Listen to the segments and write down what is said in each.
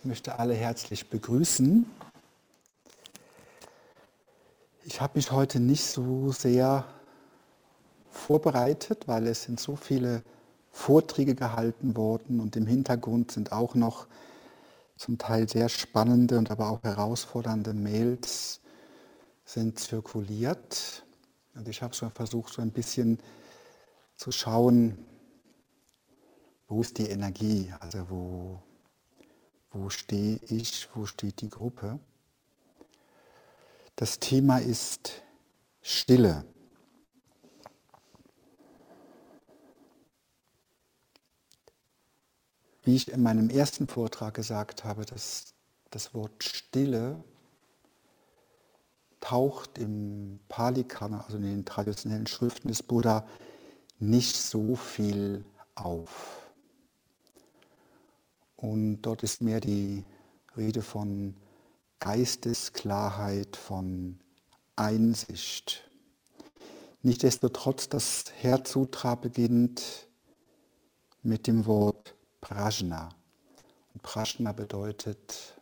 Ich möchte alle herzlich begrüßen. Ich habe mich heute nicht so sehr vorbereitet, weil es sind so viele Vorträge gehalten worden und im Hintergrund sind auch noch zum Teil sehr spannende und aber auch herausfordernde Mails sind zirkuliert. Und ich habe so versucht, so ein bisschen zu schauen, wo ist die Energie, also wo, wo stehe ich, wo steht die Gruppe. Das Thema ist Stille. Wie ich in meinem ersten Vortrag gesagt habe, dass das Wort Stille taucht im Pali-Kana, also in den traditionellen Schriften des Buddha, nicht so viel auf. Und dort ist mehr die Rede von Geistesklarheit, von Einsicht. Nichtsdestotrotz, das Herzsutra beginnt mit dem Wort Prajna. Und Prajna bedeutet,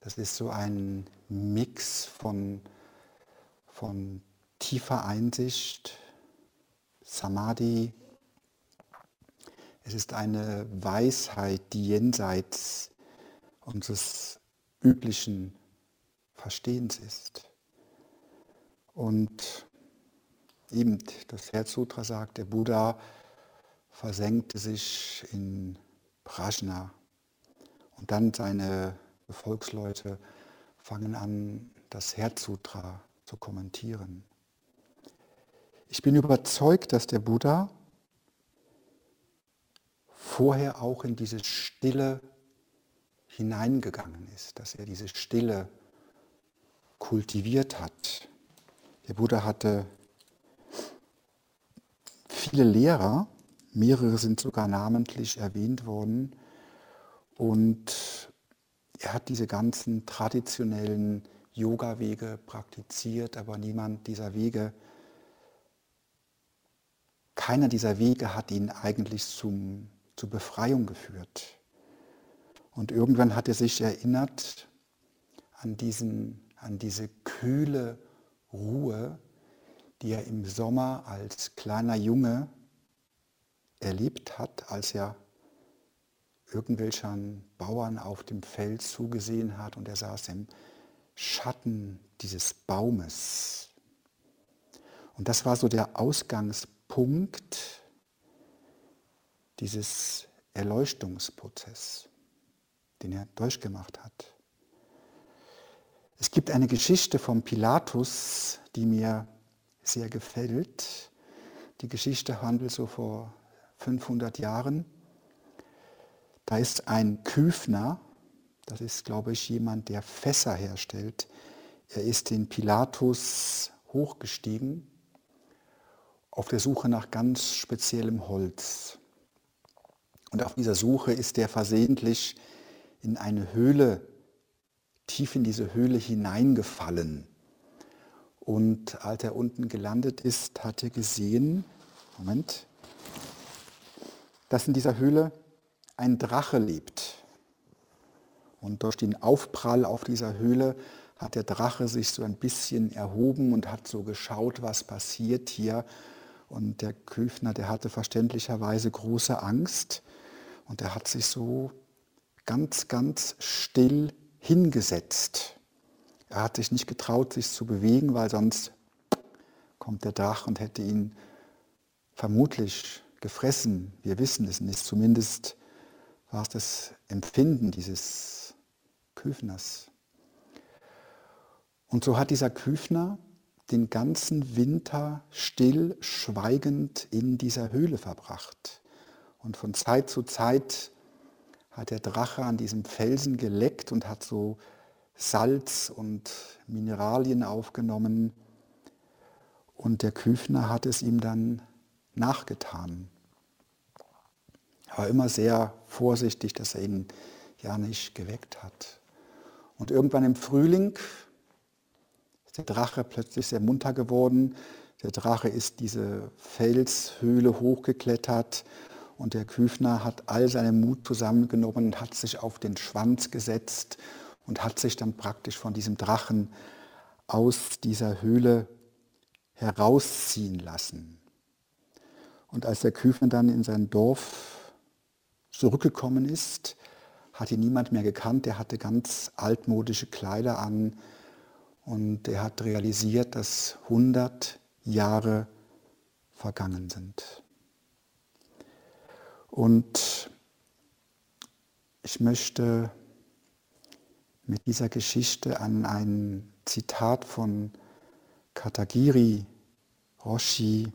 das ist so ein Mix von, von tiefer Einsicht, Samadhi, es ist eine Weisheit, die jenseits unseres üblichen Verstehens ist. Und eben das Herzsutra sagt, der Buddha versenkte sich in Prajna. Und dann seine Volksleute fangen an, das Herzsutra zu kommentieren. Ich bin überzeugt, dass der Buddha vorher auch in diese Stille hineingegangen ist, dass er diese Stille kultiviert hat. Der Buddha hatte viele Lehrer, mehrere sind sogar namentlich erwähnt worden und er hat diese ganzen traditionellen Yoga-Wege praktiziert, aber niemand dieser Wege, keiner dieser Wege hat ihn eigentlich zum zur Befreiung geführt. Und irgendwann hat er sich erinnert an, diesen, an diese kühle Ruhe, die er im Sommer als kleiner Junge erlebt hat, als er irgendwelchen Bauern auf dem Feld zugesehen hat und er saß im Schatten dieses Baumes. Und das war so der Ausgangspunkt dieses Erleuchtungsprozess, den er durchgemacht hat. Es gibt eine Geschichte von Pilatus, die mir sehr gefällt. Die Geschichte handelt so vor 500 Jahren. Da ist ein Küfner, das ist, glaube ich, jemand, der Fässer herstellt. Er ist in Pilatus hochgestiegen auf der Suche nach ganz speziellem Holz. Und auf dieser Suche ist er versehentlich in eine Höhle, tief in diese Höhle hineingefallen. Und als er unten gelandet ist, hat er gesehen, Moment, dass in dieser Höhle ein Drache lebt. Und durch den Aufprall auf dieser Höhle hat der Drache sich so ein bisschen erhoben und hat so geschaut, was passiert hier. Und der Küfner, der hatte verständlicherweise große Angst und er hat sich so ganz, ganz still hingesetzt. Er hat sich nicht getraut, sich zu bewegen, weil sonst kommt der Drache und hätte ihn vermutlich gefressen. Wir wissen es nicht. Zumindest war es das Empfinden dieses Küfners. Und so hat dieser Küfner den ganzen Winter still, schweigend in dieser Höhle verbracht. Und von Zeit zu Zeit hat der Drache an diesem Felsen geleckt und hat so Salz und Mineralien aufgenommen. Und der Küfner hat es ihm dann nachgetan. Er war immer sehr vorsichtig, dass er ihn ja nicht geweckt hat. Und irgendwann im Frühling ist der Drache plötzlich sehr munter geworden. Der Drache ist diese Felshöhle hochgeklettert Und der Küfner hat all seinen Mut zusammengenommen und hat sich auf den Schwanz gesetzt und hat sich dann praktisch von diesem Drachen aus dieser Höhle herausziehen lassen. Und als der Küfner dann in sein Dorf zurückgekommen ist, hat ihn niemand mehr gekannt. Er hatte ganz altmodische Kleider an und er hat realisiert, dass 100 Jahre vergangen sind. Und ich möchte mit dieser Geschichte an ein Zitat von Katagiri Roshi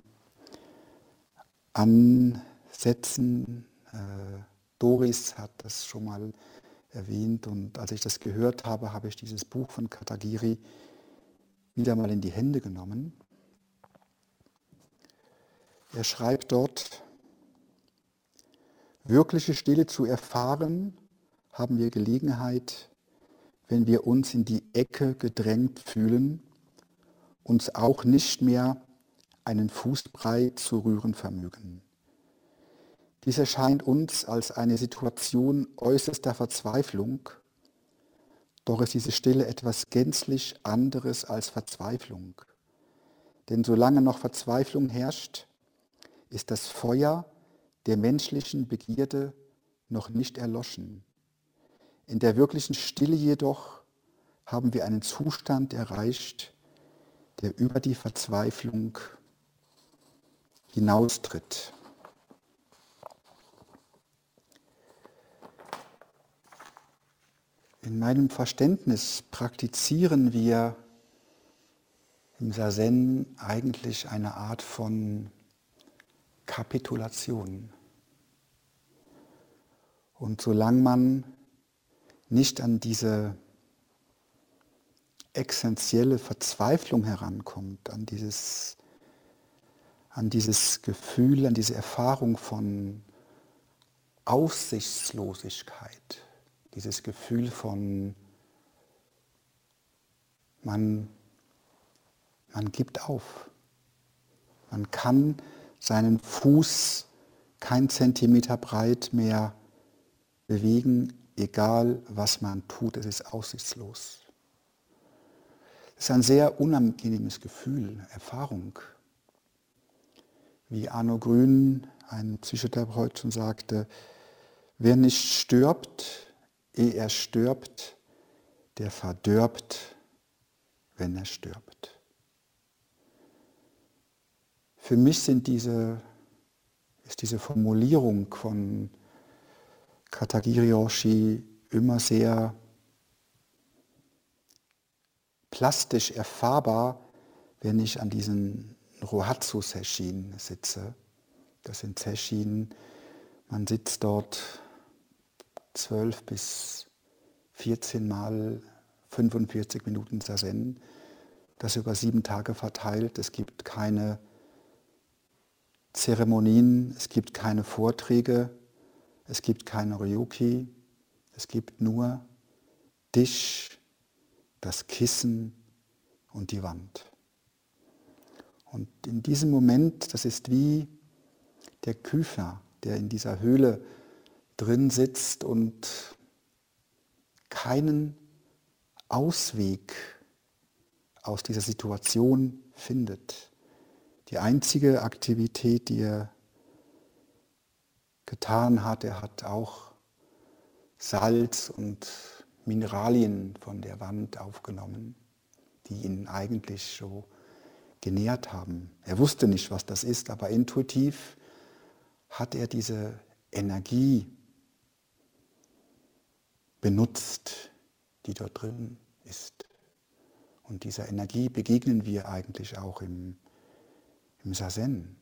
ansetzen. Äh, Doris hat das schon mal erwähnt und als ich das gehört habe, habe ich dieses Buch von Katagiri wieder mal in die Hände genommen. Er schreibt dort, wirkliche Stille zu erfahren, haben wir Gelegenheit, wenn wir uns in die Ecke gedrängt fühlen, uns auch nicht mehr einen Fußbrei zu rühren vermögen. Dies erscheint uns als eine Situation äußerster Verzweiflung, doch ist diese Stille etwas gänzlich anderes als Verzweiflung. Denn solange noch Verzweiflung herrscht, ist das Feuer der menschlichen Begierde noch nicht erloschen. In der wirklichen Stille jedoch haben wir einen Zustand erreicht, der über die Verzweiflung hinaustritt. In meinem Verständnis praktizieren wir im Sazen eigentlich eine Art von Kapitulation. Und solange man nicht an diese essentielle Verzweiflung herankommt, an dieses, an dieses Gefühl, an diese Erfahrung von Aussichtslosigkeit, dieses Gefühl von, man, man gibt auf. Man kann seinen Fuß kein Zentimeter breit mehr bewegen, egal was man tut, es ist aussichtslos. Es ist ein sehr unangenehmes Gefühl, Erfahrung. Wie Arno Grün, ein Psychotherapeut, schon sagte, wer nicht stirbt, ehe er stirbt, der verdirbt, wenn er stirbt. Für mich sind diese, ist diese Formulierung von Katagiri Oshi immer sehr plastisch erfahrbar, wenn ich an diesen Rohatsu-Seshin sitze. Das sind Seshin, man sitzt dort zwölf bis 14 Mal 45 Minuten Zazen, das über sieben Tage verteilt. Es gibt keine Zeremonien, es gibt keine Vorträge, es gibt keine Ryuki, es gibt nur dich, das Kissen und die Wand. Und in diesem Moment, das ist wie der Küfer, der in dieser Höhle drin sitzt und keinen Ausweg aus dieser Situation findet. Die einzige Aktivität, die er getan hat, er hat auch Salz und Mineralien von der Wand aufgenommen, die ihn eigentlich so genährt haben. Er wusste nicht, was das ist, aber intuitiv hat er diese Energie benutzt, die dort drin ist. Und dieser Energie begegnen wir eigentlich auch im, im Sazen.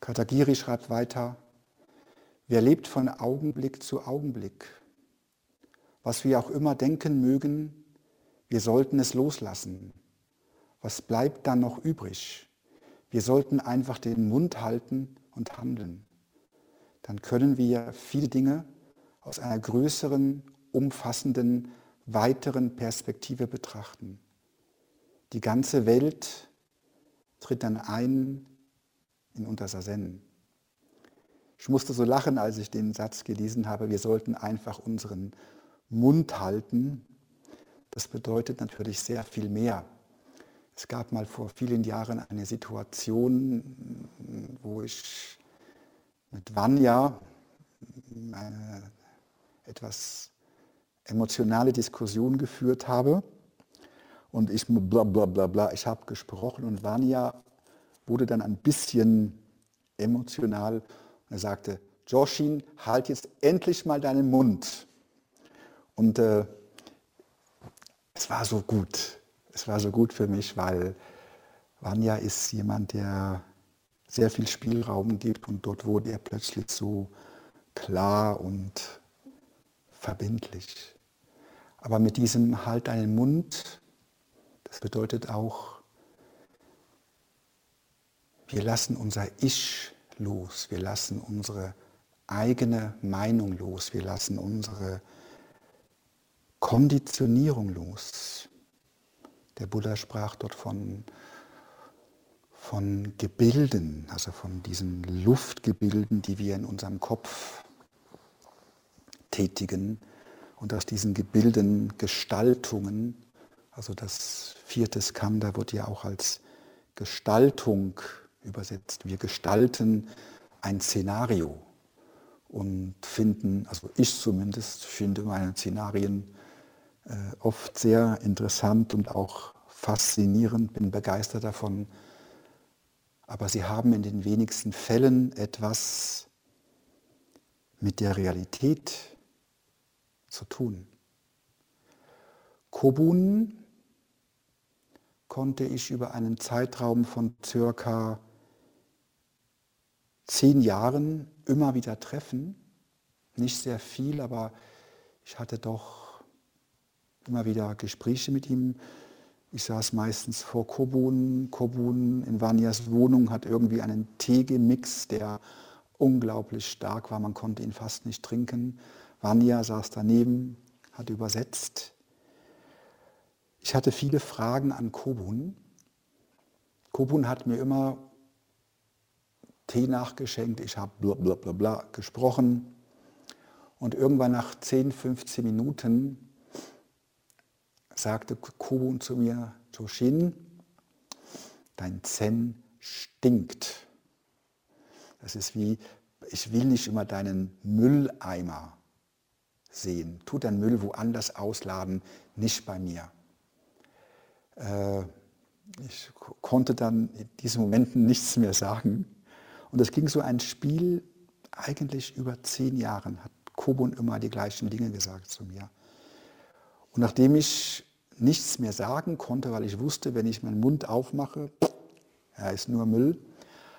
Katagiri schreibt weiter, wer lebt von Augenblick zu Augenblick? Was wir auch immer denken mögen, wir sollten es loslassen. Was bleibt dann noch übrig? Wir sollten einfach den Mund halten und handeln. Dann können wir viele Dinge aus einer größeren, umfassenden, weiteren Perspektive betrachten. Die ganze Welt tritt dann ein in unser Sazen. Ich musste so lachen, als ich den Satz gelesen habe, wir sollten einfach unseren Mund halten. Das bedeutet natürlich sehr viel mehr. Es gab mal vor vielen Jahren eine Situation, wo ich mit Vanya eine etwas emotionale Diskussion geführt habe. Und ich bla bla bla bla, ich habe gesprochen und Vanya wurde dann ein bisschen emotional er sagte, Joshin, halt jetzt endlich mal deinen Mund. Und äh, es war so gut. Es war so gut für mich, weil Vanya ist jemand, der sehr viel Spielraum gibt und dort wurde er plötzlich so klar und verbindlich. Aber mit diesem Halt deinen Mund, das bedeutet auch, wir lassen unser Ich los, wir lassen unsere eigene Meinung los, wir lassen unsere Konditionierung los. Der Buddha sprach dort von, von Gebilden, also von diesen Luftgebilden, die wir in unserem Kopf tätigen und aus diesen Gebilden Gestaltungen, also das vierte Skanda wird ja auch als Gestaltung übersetzt. Wir gestalten ein Szenario und finden, also ich zumindest finde meine Szenarien äh, oft sehr interessant und auch faszinierend, bin begeistert davon. Aber sie haben in den wenigsten Fällen etwas mit der Realität zu tun. Kobun konnte ich über einen Zeitraum von circa zehn Jahren immer wieder treffen. Nicht sehr viel, aber ich hatte doch immer wieder Gespräche mit ihm. Ich saß meistens vor Kobun. Kobun in Vanyas Wohnung hat irgendwie einen Tee gemixt, der unglaublich stark war. Man konnte ihn fast nicht trinken. Vanya saß daneben, hat übersetzt. Ich hatte viele Fragen an Kobun. Kobun hat mir immer Tee nachgeschenkt, ich habe bla bla bla gesprochen. Und irgendwann nach 10, 15 Minuten sagte Kobun zu mir, Joshin, dein Zen stinkt. Das ist wie, ich will nicht immer deinen Mülleimer sehen. Tu deinen Müll woanders ausladen, nicht bei mir. Äh, ich konnte dann in diesen Momenten nichts mehr sagen. Und es ging so ein Spiel, eigentlich über zehn Jahren hat Kobun immer die gleichen Dinge gesagt zu mir. Und nachdem ich nichts mehr sagen konnte, weil ich wusste, wenn ich meinen Mund aufmache, er ist nur Müll,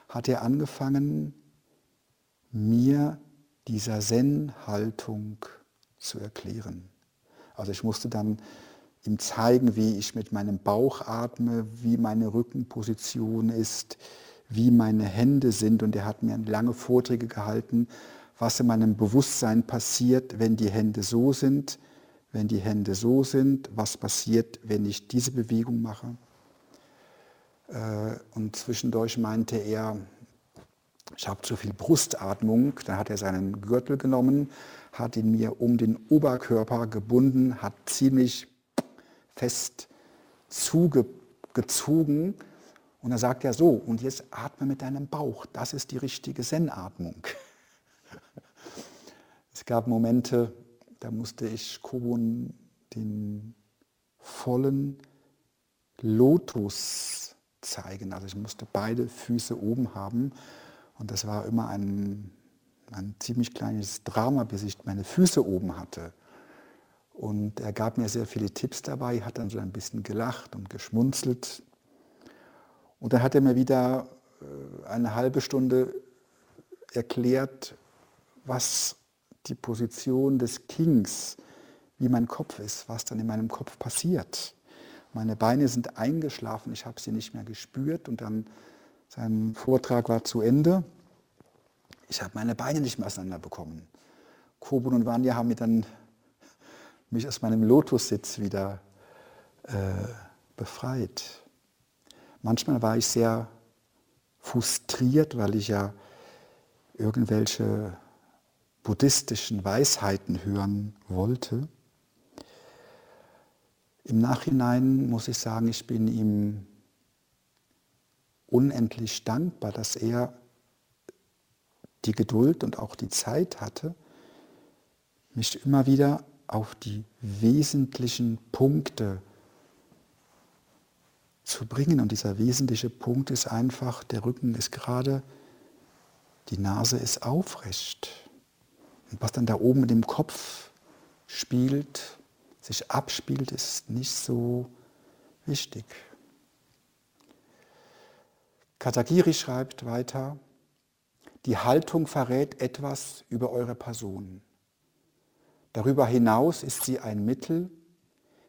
hat er angefangen, mir dieser Zen-Haltung zu erklären. Also ich musste dann ihm zeigen, wie ich mit meinem Bauch atme, wie meine Rückenposition ist, wie meine Hände sind. Und er hat mir lange Vorträge gehalten, was in meinem Bewusstsein passiert, wenn die Hände so sind, wenn die Hände so sind, was passiert, wenn ich diese Bewegung mache. Äh, und zwischendurch meinte er, ich habe zu viel Brustatmung. Dann hat er seinen Gürtel genommen, hat ihn mir um den Oberkörper gebunden, hat ziemlich fest zugezogen und dann sagt er so, und jetzt atme mit deinem Bauch, das ist die richtige Zen-Atmung. Es gab Momente, da musste ich Kobun den vollen Lotus zeigen. Also ich musste beide Füße oben haben und das war immer ein, ein ziemlich kleines Drama, bis ich meine Füße oben hatte. Und er gab mir sehr viele Tipps dabei, hat dann so ein bisschen gelacht und geschmunzelt. Und dann hat er mir wieder äh, eine halbe Stunde erklärt, was die Position des Kings, wie mein Kopf ist, was dann in meinem Kopf passiert. Meine Beine sind eingeschlafen, ich habe sie nicht mehr gespürt und dann sein Vortrag war zu Ende. Ich habe meine Beine nicht mehr auseinander bekommen. Kobun und Vanya haben mir dann mich aus meinem Lotussitz wieder äh, befreit. Manchmal war ich sehr frustriert, weil ich ja irgendwelche buddhistischen Weisheiten hören wollte. Im Nachhinein muss ich sagen, ich bin ihm unendlich dankbar, dass er die Geduld und auch die Zeit hatte, mich immer wieder auf die wesentlichen Punkte zu bringen. Und dieser wesentliche Punkt ist einfach, der Rücken ist gerade, die Nase ist aufrecht. Und was dann da oben mit dem Kopf spielt, sich abspielt, ist nicht so wichtig. Katagiri schreibt weiter, die Haltung verrät etwas über eure Person. Darüber hinaus ist sie ein Mittel,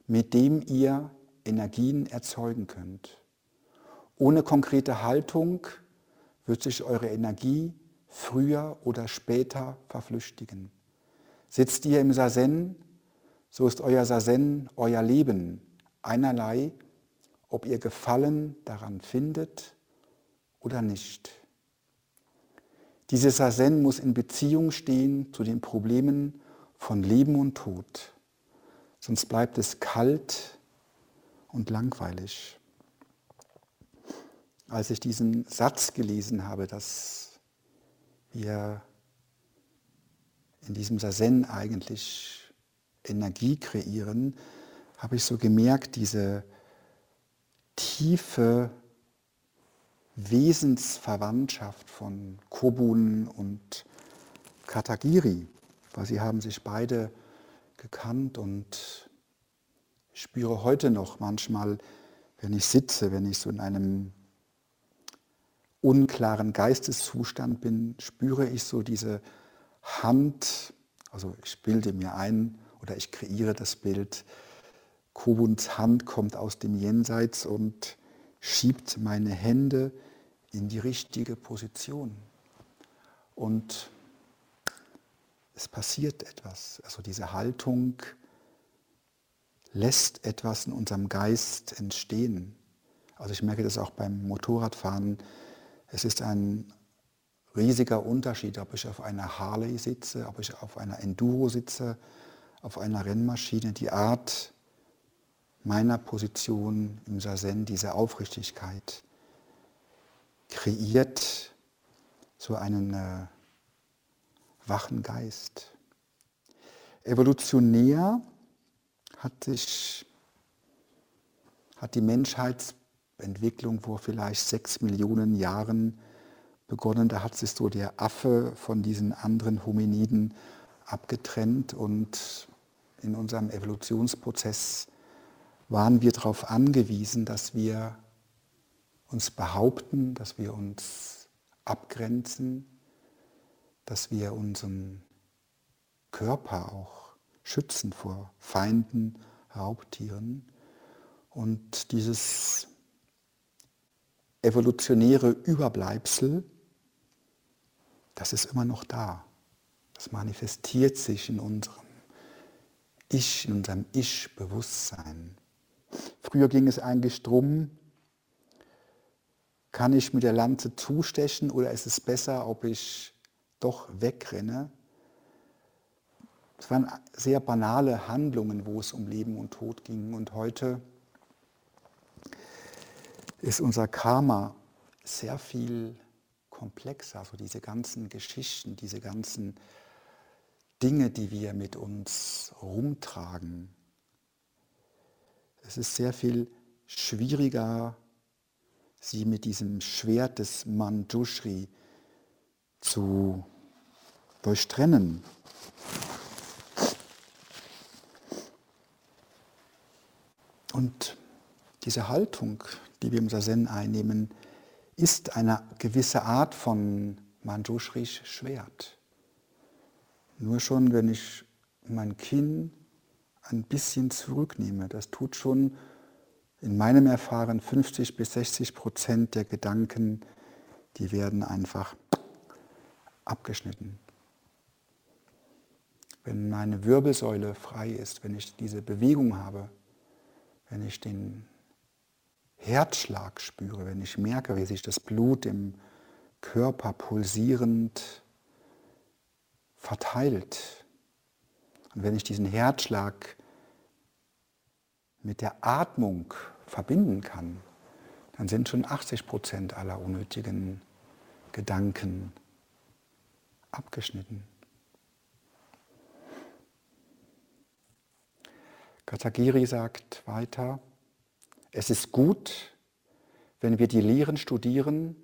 mit dem ihr Energien erzeugen könnt. Ohne konkrete Haltung wird sich eure Energie früher oder später verflüchtigen. Sitzt ihr im Sazen, so ist euer Sazen euer Leben, einerlei, ob ihr Gefallen daran findet oder nicht. Dieses Sazen muss in Beziehung stehen zu den Problemen von Leben und Tod, sonst bleibt es kalt und langweilig. Als ich diesen Satz gelesen habe, dass wir in diesem Sazen eigentlich Energie kreieren, habe ich so gemerkt, diese tiefe Wesensverwandtschaft von Kobun und Katagiri, weil sie haben sich beide gekannt und ich spüre heute noch manchmal, wenn ich sitze, wenn ich so in einem unklaren Geisteszustand bin, spüre ich so diese Hand, also ich bilde mir ein oder ich kreiere das Bild, Kobuns Hand kommt aus dem Jenseits und schiebt meine Hände in die richtige Position. Und es passiert etwas. Also diese Haltung lässt etwas in unserem Geist entstehen. Also ich merke das auch beim Motorradfahren. Es ist ein riesiger Unterschied, ob ich auf einer Harley sitze, ob ich auf einer Enduro sitze, auf einer Rennmaschine. Die Art meiner Position im Sazen, diese Aufrichtigkeit, kreiert so einen äh, wachen Geist. Evolutionär hat sich, hat die Menschheitsentwicklung vor vielleicht sechs Millionen Jahren begonnen. Da hat sich so der Affe von diesen anderen Hominiden abgetrennt und in unserem Evolutionsprozess waren wir darauf angewiesen, dass wir uns behaupten, dass wir uns abgrenzen, dass wir unseren Körper auch schützen vor Feinden, Raubtieren. Und dieses evolutionäre Überbleibsel, das ist immer noch da. Das manifestiert sich in unserem Ich, in unserem Ich-Bewusstsein. Früher ging es eigentlich darum, kann ich mit der Lanze zustechen oder ist es besser, ob ich doch wegrenne? Es waren sehr banale Handlungen, wo es um Leben und Tod ging. Und heute ist unser Karma sehr viel komplexer. Also diese ganzen Geschichten, diese ganzen Dinge, die wir mit uns rumtragen. Es ist sehr viel schwieriger, sie mit diesem Schwert des Manjushri zu durchtrennen. Und diese Haltung, die wir im Sazen einnehmen, ist eine gewisse Art von Manjushris Schwert. Nur schon, wenn ich mein Kinn ein bisschen zurücknehme, das tut schon in meinem Erfahren 50 bis 60 Prozent der Gedanken, die werden einfach abgeschnitten. Wenn meine Wirbelsäule frei ist, wenn ich diese Bewegung habe, wenn ich den Herzschlag spüre, wenn ich merke, wie sich das Blut im Körper pulsierend verteilt. Und wenn ich diesen Herzschlag mit der Atmung verbinden kann, dann sind schon 80 Prozent aller unnötigen Gedanken abgeschnitten. Katagiri sagt weiter, es ist gut, wenn wir die Lehren studieren,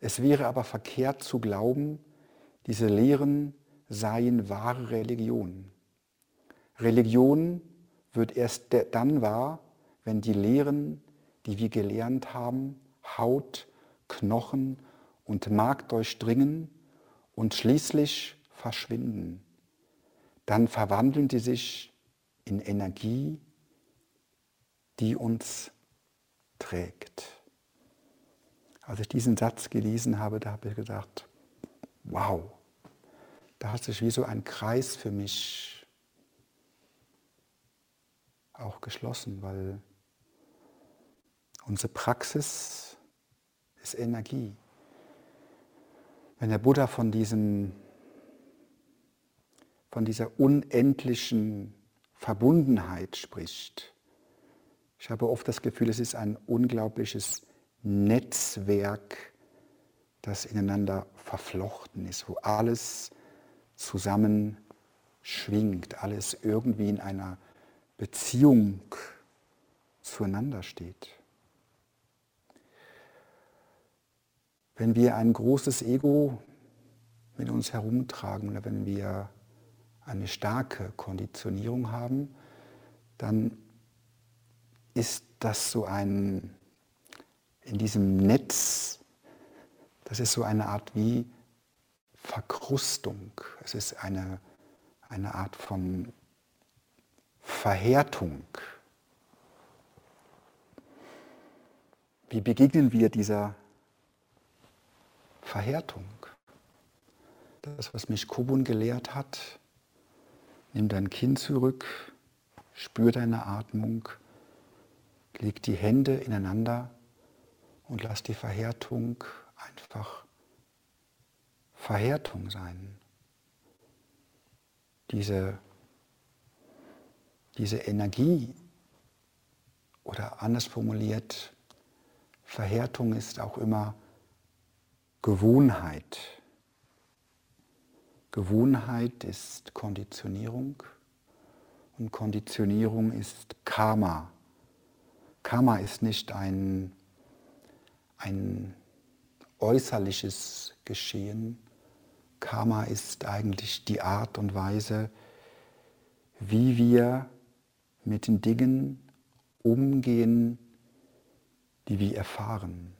es wäre aber verkehrt zu glauben, diese Lehren seien wahre Religion. Religion wird erst dann wahr, wenn die Lehren, die wir gelernt haben, Haut, Knochen und Mark durchdringen und schließlich verschwinden. Dann verwandeln sie sich in Energie, die uns trägt. Als ich diesen Satz gelesen habe, da habe ich gedacht, wow, da hat sich wie so ein Kreis für mich auch geschlossen, weil unsere Praxis ist Energie. Wenn der Buddha von, diesem, von dieser unendlichen Verbundenheit spricht, ich habe oft das Gefühl, es ist ein unglaubliches Netzwerk, das ineinander verflochten ist, wo alles zusammen schwingt, alles irgendwie in einer Beziehung zueinander steht. Wenn wir ein großes Ego mit uns herumtragen oder wenn wir eine starke Konditionierung haben, dann ist das so ein, in diesem Netz, das ist so eine Art wie Verkrustung. Es ist eine, eine Art von Verhärtung. Wie begegnen wir dieser Verhärtung? Das, was mich Kobun gelehrt hat, nimm dein Kinn zurück, spür deine Atmung, leg die Hände ineinander und lass die Verhärtung einfach Verhärtung sein. Diese, diese Energie oder anders formuliert, Verhärtung ist auch immer Gewohnheit. Gewohnheit ist Konditionierung und Konditionierung ist Karma. Karma ist nicht ein ein äußerliches Geschehen. Karma ist eigentlich die Art und Weise, wie wir mit den Dingen umgehen, die wir erfahren.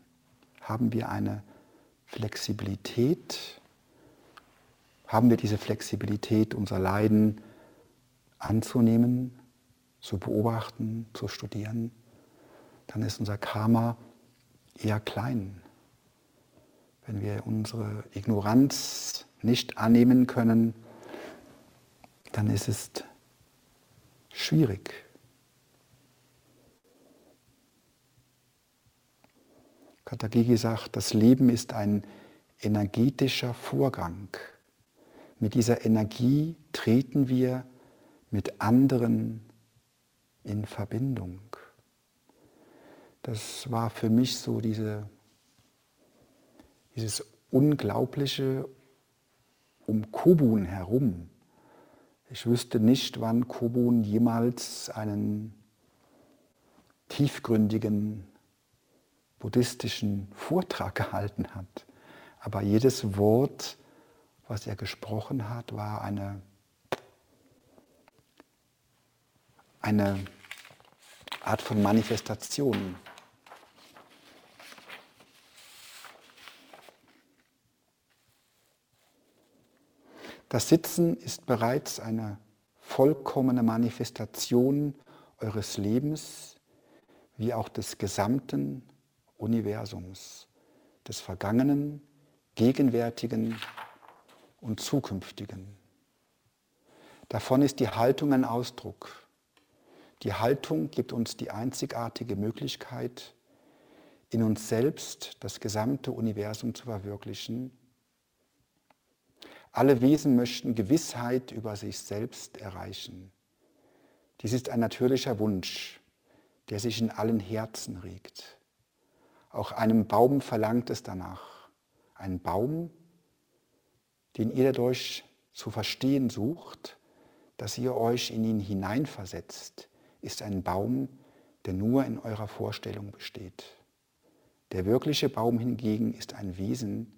Haben wir eine Flexibilität? Haben wir diese Flexibilität, unser Leiden anzunehmen, zu beobachten, zu studieren? Dann ist unser Karma eher klein. Wenn wir unsere Ignoranz nicht annehmen können, dann ist es schwierig. Katagigi sagt, das Leben ist ein energetischer Vorgang. Mit dieser Energie treten wir mit anderen in Verbindung das war für mich so diese, dieses Unglaubliche um Kobun herum. Ich wüsste nicht, wann Kobun jemals einen tiefgründigen buddhistischen Vortrag gehalten hat. Aber jedes Wort, was er gesprochen hat, war eine, eine Art von Manifestation. Das Sitzen ist bereits eine vollkommene Manifestation eures Lebens, wie auch des gesamten Universums, des Vergangenen, Gegenwärtigen und Zukünftigen. Davon ist die Haltung ein Ausdruck. Die Haltung gibt uns die einzigartige Möglichkeit, in uns selbst das gesamte Universum zu verwirklichen. Alle Wesen möchten Gewissheit über sich selbst erreichen. Dies ist ein natürlicher Wunsch, der sich in allen Herzen regt. Auch einem Baum verlangt es danach. Ein Baum, den ihr dadurch zu verstehen sucht, dass ihr euch in ihn hineinversetzt, ist ein Baum, der nur in eurer Vorstellung besteht. Der wirkliche Baum hingegen ist ein Wesen,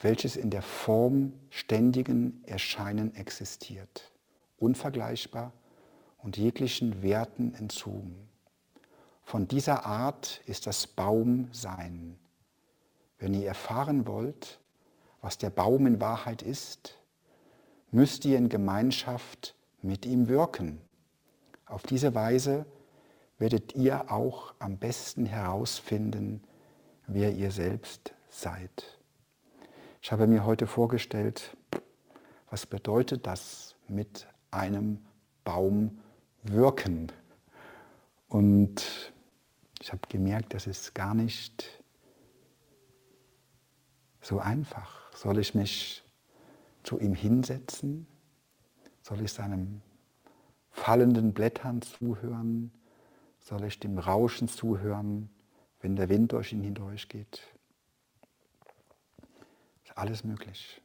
welches in der Form ständigen Erscheinen existiert, unvergleichbar und jeglichen Werten entzogen. Von dieser Art ist das Baumsein. Wenn ihr erfahren wollt, was der Baum in Wahrheit ist, müsst ihr in Gemeinschaft mit ihm wirken. Auf diese Weise werdet ihr auch am besten herausfinden, wer ihr selbst seid. Ich habe mir heute vorgestellt, was bedeutet das mit einem Baum wirken? Und ich habe gemerkt, das ist gar nicht so einfach. Soll ich mich zu ihm hinsetzen? Soll ich seinem fallenden Blättern zuhören? Soll ich dem Rauschen zuhören, wenn der Wind durch ihn hindurch geht? Ist alles möglich.